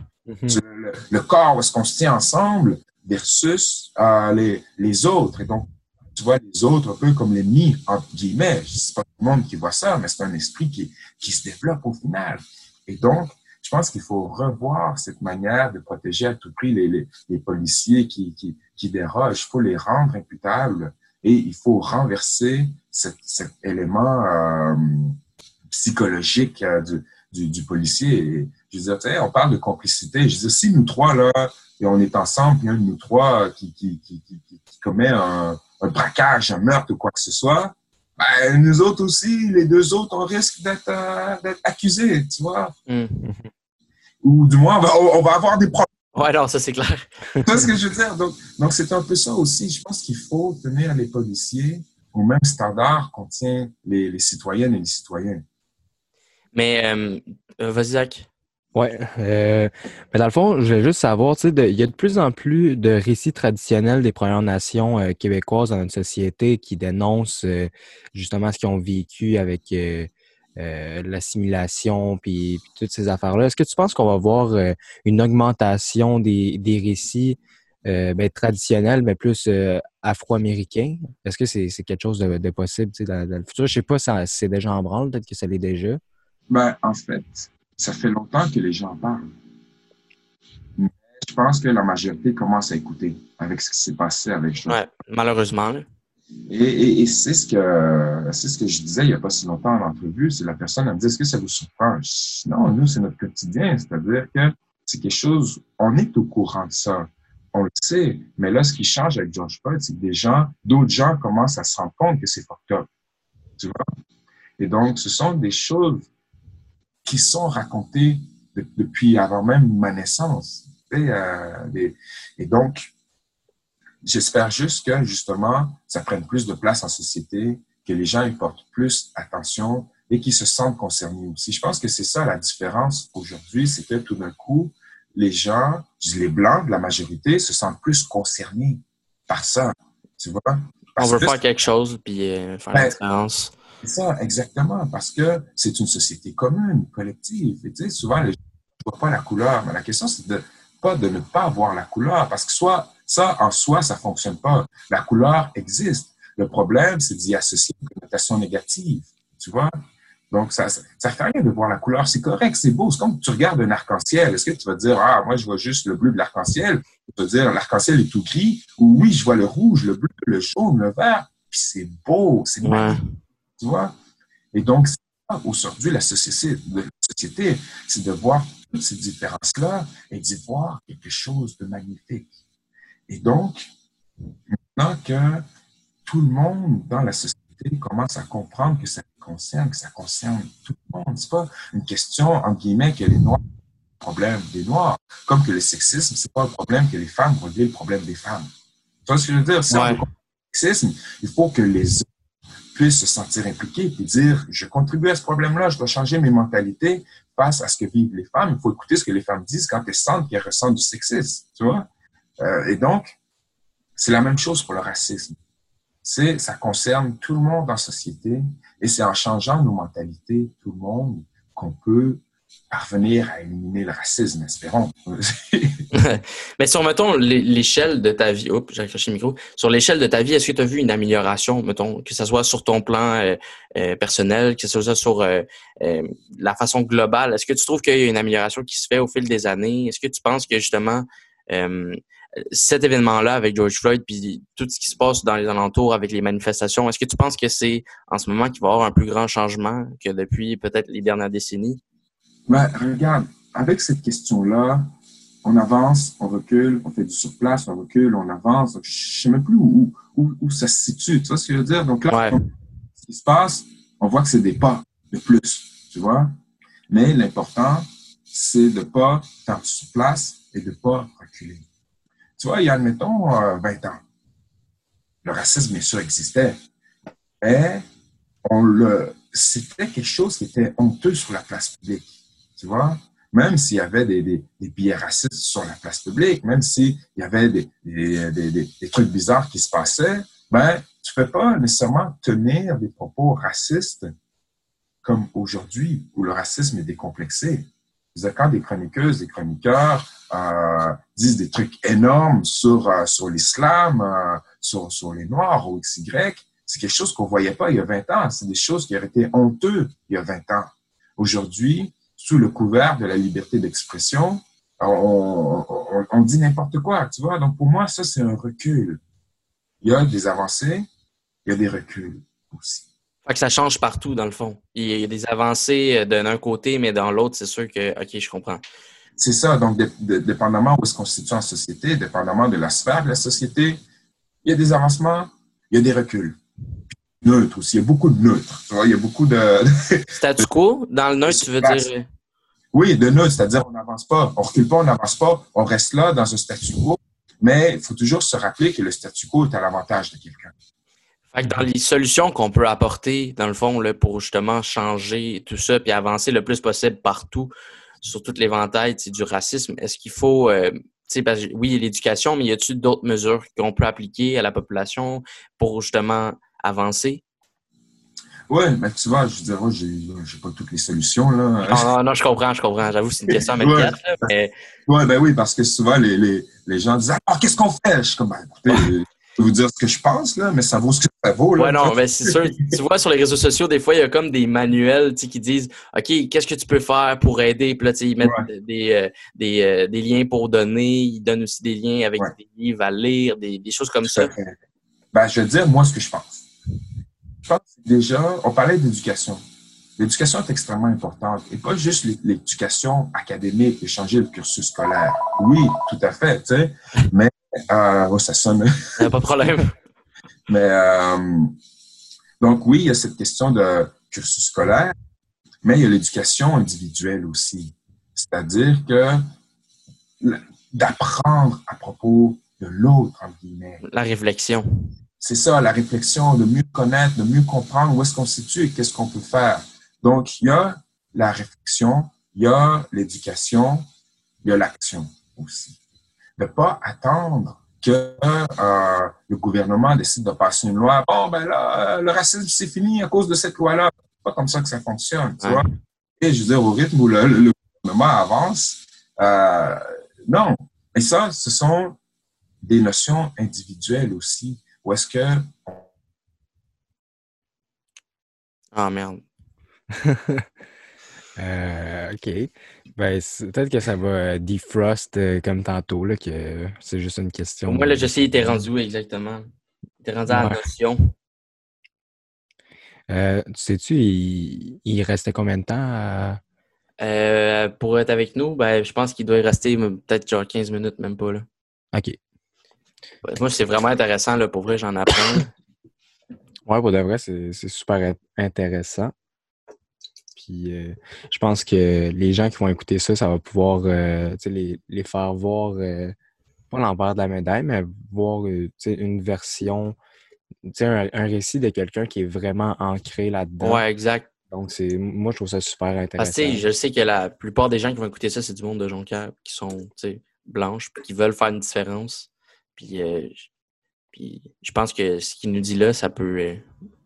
le, corps, est-ce qu'on se tient ensemble versus euh, les, les autres. Et donc, tu vois les autres un peu comme l'ennemi, entre guillemets. C'est pas tout le monde qui voit ça, mais c'est un esprit qui, qui se développe au final. Et donc, je pense qu'il faut revoir cette manière de protéger à tout prix les, les, les policiers qui, qui, qui dérogent. Il faut les rendre imputables et il faut renverser cet, cet élément euh, psychologique euh, du, du, du, policier. Je dire, on parle de complicité. Je dire, si nous trois, là, et on est ensemble, puis un de nous trois qui, qui, qui, qui, qui commet un, un braquage, un meurtre ou quoi que ce soit, ben, nous autres aussi, les deux autres, on risque d'être euh, accusés, tu vois. Mm. Ou du moins, on va, on va avoir des problèmes. Ouais, non, ça c'est clair. tu vois ce que je veux dire? Donc, donc c'est un peu ça aussi. Je pense qu'il faut tenir les policiers au même standard qu'on tient les, les citoyennes et les citoyens. Mais, euh, euh vas-y, Zach. Oui. Euh, mais dans le fond, je voulais juste savoir, tu sais, il y a de plus en plus de récits traditionnels des Premières Nations euh, québécoises dans notre société qui dénoncent euh, justement ce qu'ils ont vécu avec l'assimilation puis, toutes ces affaires-là. Est-ce que tu penses qu'on va voir une augmentation des, des récits ben, traditionnels, mais plus afro-américains? Est-ce que c'est quelque chose de, possible dans, dans, le futur? Je sais pas si c'est déjà en branle, peut-être que ça l'est déjà. Ben, en fait, ça fait longtemps que les gens parlent. Mais je pense que la majorité commence à écouter avec ce qui s'est passé avec George. Ouais, malheureusement. Et, et, c'est ce que c'est ce que je disais il n'y a pas si longtemps en entrevue. C'est la personne elle me dit est-ce que ça vous surprend? Non, nous c'est notre quotidien, c'est-à-dire que c'est quelque chose. On est au courant de ça, on le sait. Mais là, ce qui change avec George Floyd, c'est que des gens, d'autres gens commencent à se rendre compte que c'est fucked up. Tu vois? Et donc, ce sont des choses qui sont racontés depuis avant même ma naissance. Et, euh, et, donc, j'espère juste que justement, ça prenne plus de place en société, que les gens y portent plus attention et qu'ils se sentent concernés aussi. Je pense que c'est ça la différence aujourd'hui, c'est que tout d'un coup, les gens, les blancs de la majorité, se sentent plus concernés par ça. Tu vois? On veut faire quelque chose puis euh, faire la ben, différence. C'est ça, exactement, parce que c'est une société commune, collective. Et tu sais, souvent, les gens ne voient pas la couleur, mais la question, c'est de pas de ne pas voir la couleur, parce que soit ça, en soi, ça fonctionne pas. La couleur existe. Le problème, c'est d'y associer une connotation négative, tu vois? Donc, ça ça, fait rien de voir la couleur. C'est correct, c'est beau. C'est comme tu regardes un arc-en-ciel. Est-ce que tu vas dire, ah, moi, je vois juste le bleu de l'arc-en-ciel? Tu vas dire, l'arc-en-ciel est tout gris. Ou oui, je vois le rouge, le bleu, le jaune, le vert. Puis c'est beau, c'est magnifique. Tu vois? Et donc, aujourd'hui, la société, c'est de voir toutes ces différences-là et d'y voir quelque chose de magnifique. Et donc, maintenant que tout le monde dans la société commence à comprendre que ça concerne, que ça concerne tout le monde, c'est pas une question, en guillemets, que les Noirs le problème des Noirs, comme que le sexisme, c'est pas un problème que les femmes vont le problème des femmes. Tu vois ce que je veux dire? Si le sexisme, il faut que les puissent se sentir impliqués et dire, je contribue à ce problème-là, je dois changer mes mentalités face à ce que vivent les femmes. Il faut écouter ce que les femmes disent quand elles sentent qu'elles ressentent du sexisme, tu vois. Euh, et donc, c'est la même chose pour le racisme. C'est, ça concerne tout le monde la société et c'est en changeant nos mentalités, tout le monde, qu'on peut parvenir à éliminer le racisme, espérons. Mais sur, mettons, l'échelle de ta vie, oups, j'ai accroché le micro, sur l'échelle de ta vie, est-ce que tu as vu une amélioration, mettons, que ce soit sur ton plan euh, euh, personnel, que ce soit sur euh, la façon globale? Est-ce que tu trouves qu'il y a une amélioration qui se fait au fil des années? Est-ce que tu penses que justement, cet événement-là avec George Floyd, puis tout ce qui se passe dans les alentours avec les manifestations, est-ce que tu penses que c'est en ce moment qu'il va y avoir un plus grand changement que depuis peut-être les dernières décennies? Ben, regarde, avec cette question-là, on avance, on recule, on fait du surplace, on recule, on avance. je ne sais même plus où, où, où, ça se situe. Tu vois ce que je veux dire? Donc là, ce qui se passe, on voit que c'est des pas de plus, tu vois? Mais l'important, c'est de ne pas faire du surplace et de ne pas reculer. Tu vois, il y a, admettons, 20 euh, ans, le racisme, bien sûr, existait. Mais on le, c'était quelque chose qui était honteux sur la place publique. Tu vois? Même s'il y avait des, des, billets racistes sur la place publique, même s'il y avait des, trucs bizarres qui se passaient, ben, tu ne peux pas nécessairement tenir des propos racistes comme aujourd'hui, où le racisme est décomplexé. Quand des chroniqueuses, des chroniqueurs euh, disent des trucs énormes sur, euh, l'islam, euh, sur, les Noirs ou XY, c'est quelque chose qu'on voyait pas il y a 20 ans. C'est des choses qui auraient été honteuses il y a 20 ans. Aujourd'hui, sous le couvert de la liberté d'expression, on, on, on, dit n'importe quoi, tu vois. Donc, pour moi, ça, c'est un recul. Il y a des avancées, il y a des reculs aussi. Fait que ça change partout, dans le fond. Il y a des avancées euh, d'un côté, mais dans l'autre, c'est sûr que, OK, je comprends. C'est ça. Donc, dépendamment où est-ce qu'on se situe en société, dépendamment de la sphère de la société, il y a des avancements, il y a des reculs. Neutre aussi. Il y a beaucoup de neutres. Tu vois, il y a beaucoup de. Statu quo? Dans le neutre, tu veux dire. Oui, de neutre, c'est-à-dire on n'avance pas. On recule pas, on n'avance pas. On reste là dans un statu quo. Mais il faut toujours se rappeler que le statu quo est à l'avantage de quelqu'un. dans les solutions qu'on peut apporter, dans le fond, là, pour justement changer tout ça puis avancer le plus possible partout sur toute l'éventail du racisme, est-ce qu'il faut, euh, parce que, oui, l'éducation, mais y a-t-il d'autres mesures qu'on peut appliquer à la population pour justement avancer? Oui, mais tu vois, je dirais, j'ai, j'ai pas toutes les solutions. Là. Non, non, je comprends, je comprends. J'avoue, c'est une question immédiate. ouais. mais... ben oui, parce que souvent, les, les, les gens disent Ah, qu'est-ce qu'on fait? Je suis comme, ben, écoutez, je peux vous dire ce que je pense, là, mais ça vaut ce que ça vaut. Là, ouais, non, mais c'est sûr. tu vois, sur les réseaux sociaux, des fois, il y a comme des manuels qui disent OK, qu'est-ce que tu peux faire pour aider? Puis là, ils mettent des, euh, des, euh, des, liens pour donner. Ils donnent aussi des liens avec des livres à lire, des, des choses comme ça. Ben, je veux dire, moi, ce que je pense je pense que déjà, on parlait d'éducation. L'éducation est extrêmement importante et pas juste l'éducation académique et changer le cursus scolaire. Oui, tout à fait, tu sais, mais euh, oh, ça sonne. pas de problème. mais euh, donc oui, il y a cette question de cursus scolaire, mais il y a l'éducation individuelle aussi. C'est-à-dire que d'apprendre à propos de l'autre, entre guillemets. La réflexion c'est ça, la réflexion, de mieux connaître, de mieux comprendre où est-ce qu'on se situe et qu'est-ce qu'on peut faire. Donc, il y a la réflexion, il y a l'éducation, il y a l'action aussi. Ne pas attendre que euh, le gouvernement décide de passer une loi. Bon, ben là, le racisme, c'est fini à cause de cette loi-là. C'est pas comme ça que ça fonctionne, tu vois. Et je veux dire, au rythme où le, gouvernement avance, euh, non. Et ça, ce sont des notions individuelles aussi. Ou est-ce que. Ah, merde. euh, OK. Ben, peut-être que ça va euh, defrost euh, comme tantôt, là, que c'est juste une question. Moi, là, je sais, il était rendu où exactement? Il était rendu à la notion. Euh, sais-tu, il, il, restait combien de temps euh, pour être avec nous? Ben, je pense qu'il doit y rester peut-être genre 15 minutes, même pas. Là. OK. Moi, c'est vraiment intéressant. Là, pour vrai, j'en apprends. Oui, pour de vrai, c'est super intéressant. Puis euh, je pense que les gens qui vont écouter ça, ça va pouvoir euh, les, les, faire voir, euh, pas l'envers de la médaille, mais voir une version, un, un récit de quelqu'un qui est vraiment ancré là-dedans. Ouais, exact. Donc, c'est moi, je trouve ça super intéressant. Parce que je sais que la plupart des gens qui vont écouter ça, c'est du monde de Jonquière qui sont blanches, qui veulent faire une différence. Puis, euh, puis je pense que ce qu'il nous dit là, ça peut. Euh,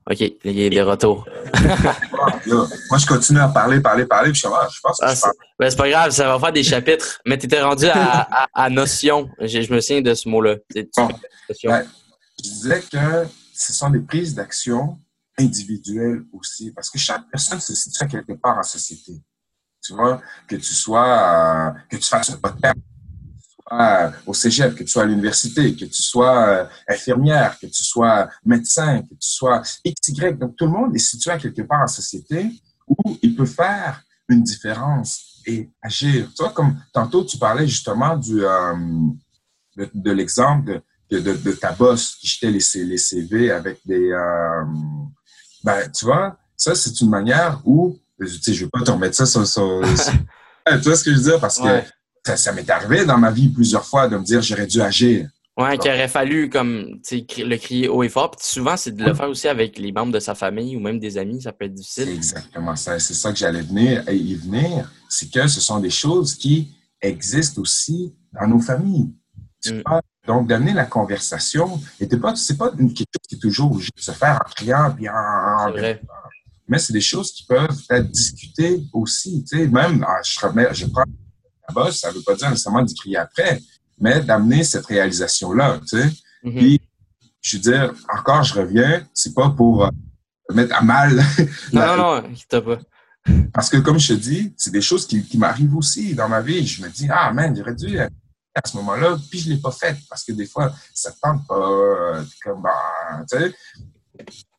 OK, il est de retour. Moi, je continue à parler, parler, parler, puis je, je pense que ah, ben, c'est pas grave, ça va faire des chapitres. Mais tu étais rendu à, à, notion. Je, me souviens de ce mot-là. je disais que ce sont des prises d'action individuelles aussi, parce que chaque personne se situe quelque part en société. Tu vois, que tu sois, euh, que tu fasses un podcast, au cégep, que tu sois à l'université, que tu sois euh, infirmière, que tu sois médecin, que tu sois XY. Donc, tout le monde est situé à quelque part en société où il peut faire une différence et agir. Tu vois, comme tantôt, tu parlais justement du, euh, de, l'exemple de, de, de, ta boss qui jetait les, les CV avec des... Euh, ben, tu vois, ça, c'est une manière où... Tu sais, je ne veux pas te remettre ça sur... sur, tu vois ce que je veux dire? Parce que ça, m'est arrivé dans ma vie plusieurs fois de me dire j'aurais dû agir. Ouais, qu'il aurait fallu comme le crier haut et fort. Puis souvent, c'est de le faire aussi avec les membres de sa famille ou même des amis, ça peut être difficile. C'est exactement ça. C'est ça que j'allais venir y venir. C'est que ce sont des choses qui existent aussi dans nos familles. Mm. Donc, d'amener la conversation, et pas, c'est pas une chose qui est toujours obligée de se faire en criant puis en, mais c'est des choses qui peuvent être discutées aussi. Tu sais, même, ah, je, je prends la bosse, ça veut pas dire nécessairement d'y crier après, mais d'amener cette réalisation-là, tu sais. Mm-hmm. Puis, je veux dire, encore, je reviens, c'est pas pour euh, mettre à mal. non, non, non, t'as pas. Parce que, comme je te dis, c'est des choses qui, qui m'arrivent aussi dans ma vie. Je me dis, ah, man, j'aurais dû à ce moment-là, puis je l'ai pas fait parce que des fois, ça tente pas, euh, comme, bah, tu sais.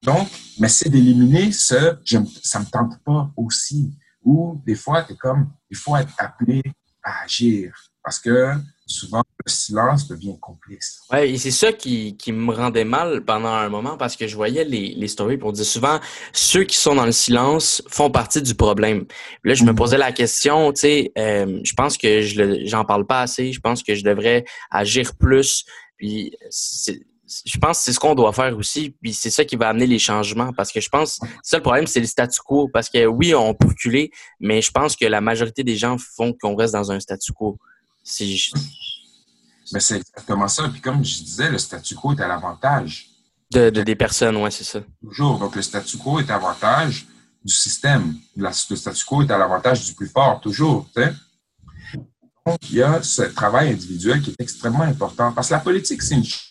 Donc, mais c'est d'éliminer ce je, ça me tente pas aussi. Ou des fois, tu es comme, il faut être appelé à agir parce que souvent, le silence devient complice. Oui, et c'est ça qui, qui, me rendait mal pendant un moment parce que je voyais les, les stories pour dire souvent, ceux qui sont dans le silence font partie du problème. là, je me mhm. posais la question, tu sais, euh, je pense que je j'en parle pas assez, je pense que je devrais agir plus. Puis je pense que c'est ce qu'on doit faire aussi, puis c'est ça qui va amener les changements, parce que je pense, ça le problème, c'est le statu quo, parce que oui, on peut reculer, mais je pense que la majorité des gens font qu'on reste dans un statu quo. Mais c'est exactement ça. Puis comme je disais, le statu quo est à l'avantage. De, des personnes, oui, c'est ça. Toujours. Donc le statu quo est à l'avantage du système. le statu quo est à l'avantage du plus fort, toujours. Donc, il y a ce travail individuel qui est extrêmement important. Parce que la politique, c'est une chose.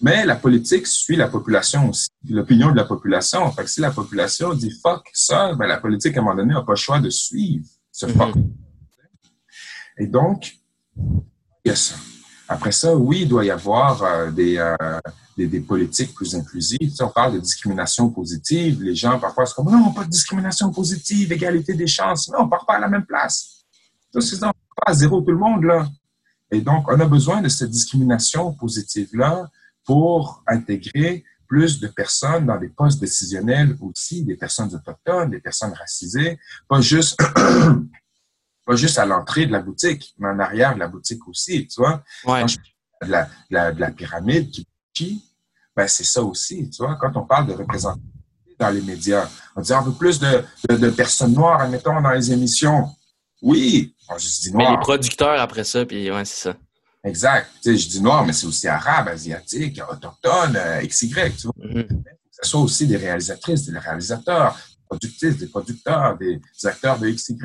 Mais la politique suit la population aussi, l'opinion de la population. Fait que si la population dit fuck ça, ben la politique, à un moment donné, n'a pas le choix de suivre ce mm-hmm. fuck. Et donc, il y a ça. Après ça, oui, il doit y avoir euh, euh, des, des, politiques plus inclusives. on parle de discrimination positive. Les gens, parfois, sont comme non, pas de discrimination positive, égalité des chances. Non, on ne part pas à la même place. C'est ne part pas à zéro tout le monde, là. Et donc, on a besoin de cette discrimination positive-là pour intégrer plus de personnes dans des postes décisionnels aussi, des personnes autochtones, des personnes racisées, pas juste pas juste à l'entrée de la boutique, mais en arrière de la boutique aussi, tu vois. Ouais. de, la, de, la, pyramide qui, ben c'est ça aussi, tu vois. Quand on parle de représentation dans les médias, on dit on veut plus de, de, personnes noires, admettons, dans les émissions. Oui, je dis noir. Mais les producteurs après ça, puis ouais, c'est ça. Exact. Tu sais, je dis noir, mais c'est aussi arabe, asiatique, autochtone, euh, XY, tu vois. Mm-hmm. Que ce soit aussi des réalisatrices, des réalisateurs, des productrices, des producteurs, des acteurs de XY.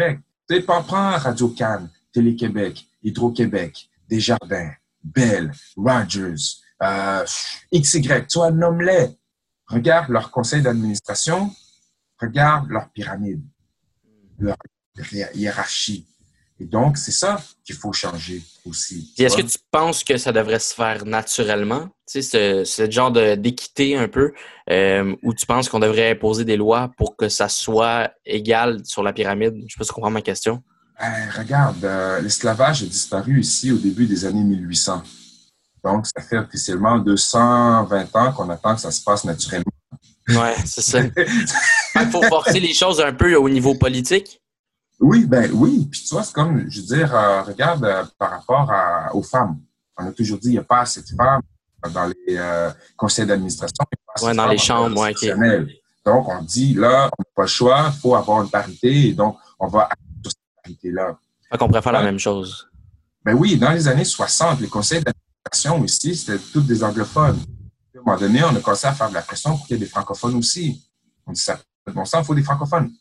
Tu pas prends Radio Cannes, Télé-Québec, Hydro-Québec, Desjardins, Bell, Rogers, euh, XY, toi, nomme-les. Regarde leur conseil d'administration, regarde leur pyramide, leur hiérarchie. Et donc, c'est ça qu'il faut changer aussi. Est-ce que tu penses que ça devrait se faire naturellement? Tu sais, ce, genre d'équité un peu, euh, ou tu penses qu'on devrait imposer des lois pour que ça soit égal sur la pyramide? Je ne sais pas si tu comprends ma question. Ben, regarde, euh, l'esclavage a disparu ici au début des années 1800. Donc, ça fait officiellement 220 ans qu'on attend que ça se passe naturellement. Oui, c'est ça. Il faut forcer les choses un peu au niveau politique. Oui, ben oui. Puis tu vois, c'est comme, je veux dire, euh, regarde euh, par rapport aux femmes. On a toujours dit, il n'y a pas assez de femmes dans les euh, conseils d'administration. Oui, dans les chambres, oui. Donc, on dit, là, on n'a pas le choix, il faut avoir une parité, et donc, on va sur cette parité-là. Donc, on pourrait faire la même chose. Ben oui, dans les années 60, les conseils d'administration ici, c'était tous des anglophones. À un moment donné, on a commencé à faire de la pression pour qu'il y ait des francophones aussi. On dit, ça bon sens, il faut des francophones.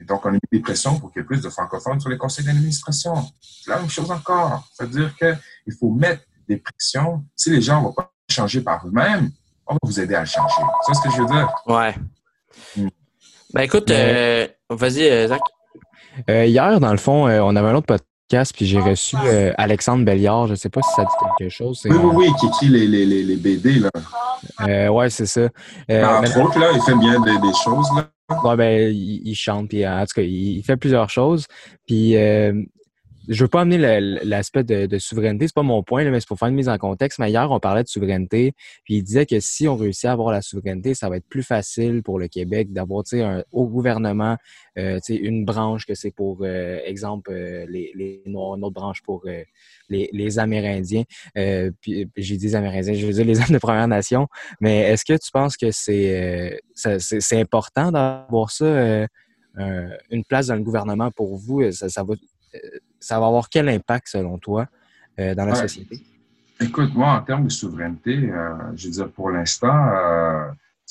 Et donc, on a mis des pressions pour qu'il y ait plus de francophones sur les conseils d'administration. C'est la même chose encore. C'est-à-dire qu'il faut mettre des pressions. Si les gens ne vont pas changer par eux-mêmes, on va vous aider à changer. C'est ce que je veux dire. Ouais. Hmm. Ben écoute, euh, vas-y, euh, Zach. Euh, hier, dans le fond, on avait un autre podcast, puis j'ai reçu Alexandre Belliard. Je ne sais pas si ça dit quelque chose. Oui, oui, oui, qui écrit les, les, les, BD, là. ouais, c'est ça. entre autres, là, il fait bien des, des choses, là. Ouais, ben, il, chante, puis en tout cas, il, fait plusieurs choses. Puis euh, je veux pas amener l'aspect de, de, souveraineté, c'est pas mon point, mais c'est pour faire une mise en contexte. Mais hier, on parlait de souveraineté, puis il disait que si on réussit à avoir la souveraineté, ça va être plus facile pour le Québec d'avoir un haut gouvernement, euh, une branche que c'est pour, euh, exemple, euh, les, Noirs, une autre branche pour euh, les, Amérindiens. puis j'ai dit Amérindiens, je veux dire les hommes de Première Nation. Mais est-ce que tu penses que c'est important d'avoir ça? une place dans le gouvernement pour vous, ça va ça va avoir quel impact, selon toi, euh, dans la société? Écoute, moi, en termes de souveraineté, euh, je veux dire, pour l'instant, euh,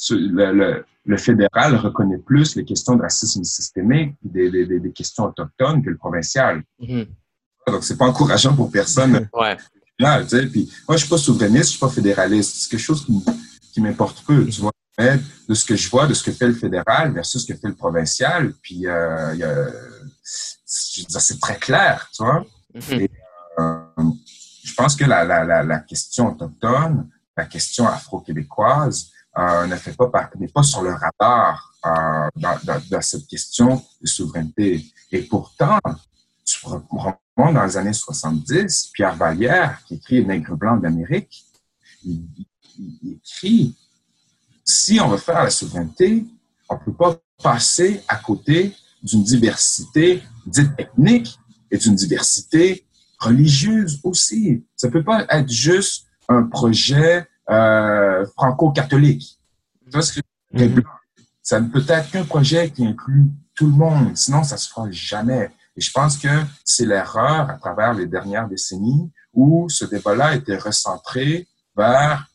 le, le, fédéral reconnaît plus les questions de racisme systémique, des, des, des questions autochtones que le provincial. Mm-hmm. Donc, c'est pas encourageant pour personne. ouais. Là, tu sais, puis moi, je suis pas souverainiste, je suis pas fédéraliste. C'est quelque chose qui, qui m'importe peu, tu vois. De ce que je vois, de ce que fait le fédéral versus ce que fait le provincial, puis euh, il y a c'est très clair, tu vois. Mhm. Euh, je pense que la, la, la, question autochtone, la question afro-québécoise, euh, ne fait pas n'est pas sur le radar euh, dans, dans, cette question de souveraineté. Et pourtant, tu remontes dans les années 70, Pierre Vallière, qui écrit Nègre blanc d'Amérique, il, il, écrit si on veut faire la souveraineté, on ne peut pas passer à côté d'une diversité dite ethnique et d'une diversité religieuse aussi. Ça ne peut pas être juste un projet euh, franco-catholique. Mm-hmm. Ça ne peut être qu'un projet qui inclut tout le monde, sinon ça se fera jamais. Et je pense que c'est l'erreur à travers les dernières décennies où ce débat-là a été recentré vers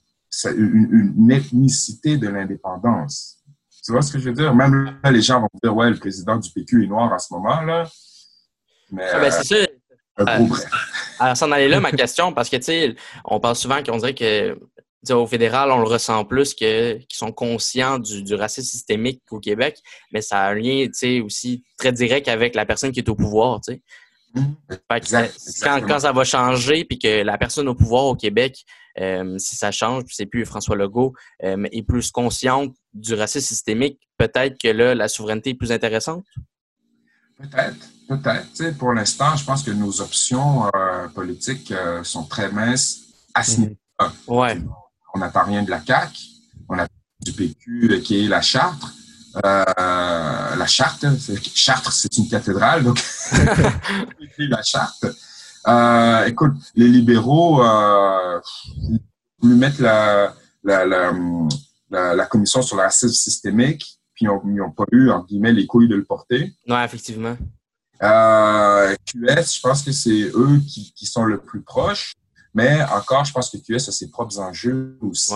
une, une ethnicité de l'indépendance. Tu vois ce que je veux dire? Même là, les gens vont dire, ouais, le président du PQ est noir en ce moment, là. Mais, ah, ben, c'est ça. Euh, alors, s'en aller là, ma question, parce que, tu sais, on parle souvent qu'on dirait que au fédéral, on le ressent plus que qu'ils sont conscients du, racisme systémique au Québec, mais ça a un lien, tu sais, aussi très direct avec la personne qui est au pouvoir, tu sais. Quand, ça va changer, puis que la personne au pouvoir au Québec, euh, si ça change, puis c'est plus François Legault, euh, est plus consciente du racisme systémique, peut-être que là, la souveraineté est plus intéressante? Peut-être, peut-être. Pour l'instant, je pense que nos options euh, politiques sont très minces à ce mhm. niveau Ouais. On n'attend rien de la CAQ, on a du PQ qui est la charte. Euh, la charte. Chartres, c'est une cathédrale, donc la charte. Euh, écoute, les libéraux euh, lui mettent la, la, la, la, commission sur le racisme systémique, puis ils n'ont pas eu, en guillemets, les couilles de le porter. Non, effectivement. Euh, QS, je pense que c'est eux qui, qui, sont le plus proches, mais encore, je pense que QS a ses propres enjeux aussi.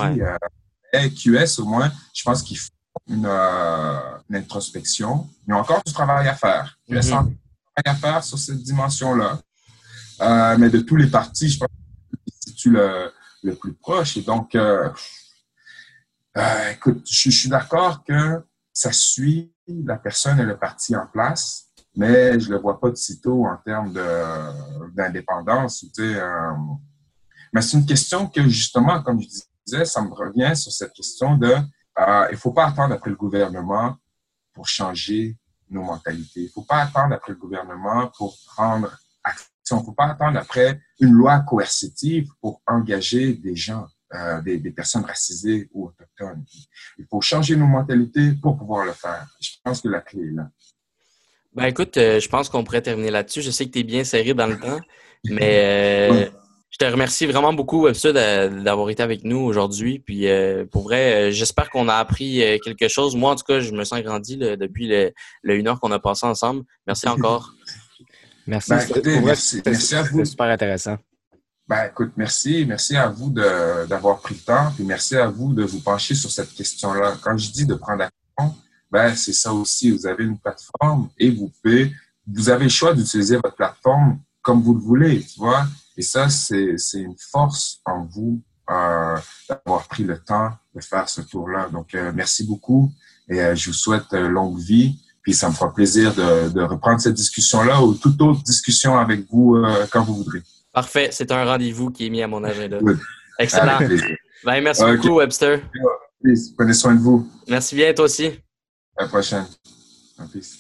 Euh, QS, au moins, je pense qu'il faut une, euh, une, introspection. Ils ont encore du travail à faire. Il y a du travail à faire sur cette dimension-là. Euh, mais de tous les partis, je pense que c'est le, le plus proche. Et donc, euh, écoute, je, suis d'accord que ça suit la personne et le parti en place, mais je le vois pas de sitôt en termes d'indépendance. Euh, mais c'est une question que, justement, comme je disais, ça me revient sur cette question de euh, il faut pas attendre après le gouvernement pour changer nos mentalités. Il faut pas attendre après le gouvernement pour prendre action. Il faut pas attendre après une loi coercitive pour engager des gens, euh, des, des, personnes racisées ou autochtones. Il faut changer nos mentalités pour pouvoir le faire. Je pense que la clé est là. Ben écoute, euh, je pense qu'on pourrait terminer là-dessus. Je sais que tu es bien serré dans le temps, mais je te remercie vraiment beaucoup, Webster, d'avoir été avec nous aujourd'hui. Puis euh, pour vrai, euh, j'espère qu'on a appris euh, quelque chose. Moi, en tout cas, je me sens grandi depuis le, une heure qu'on a passé ensemble. Merci encore. merci. Ben, merci, merci à vous. super intéressant. Ben, écoute, merci. Merci à vous d'avoir pris le temps. Puis merci à vous de vous pencher sur cette question-là. Quand je dis de prendre action, ben, c'est ça aussi. Vous avez une plateforme et vous pouvez, vous avez le choix d'utiliser votre plateforme comme vous le voulez, tu vois. Et ça, c'est une force en vous euh, d'avoir pris le temps de faire ce tour-là. Donc, euh, merci beaucoup et euh, je vous souhaite longue vie. Puis ça me fera plaisir de, de reprendre cette discussion-là ou toute autre discussion avec vous quand vous voudrez. Parfait. C'est un rendez-vous qui est mis à mon agenda. Excellent. Ben, merci beaucoup, Webster. Prenez soin de vous. Merci bien, toi aussi. À la prochaine. Peace.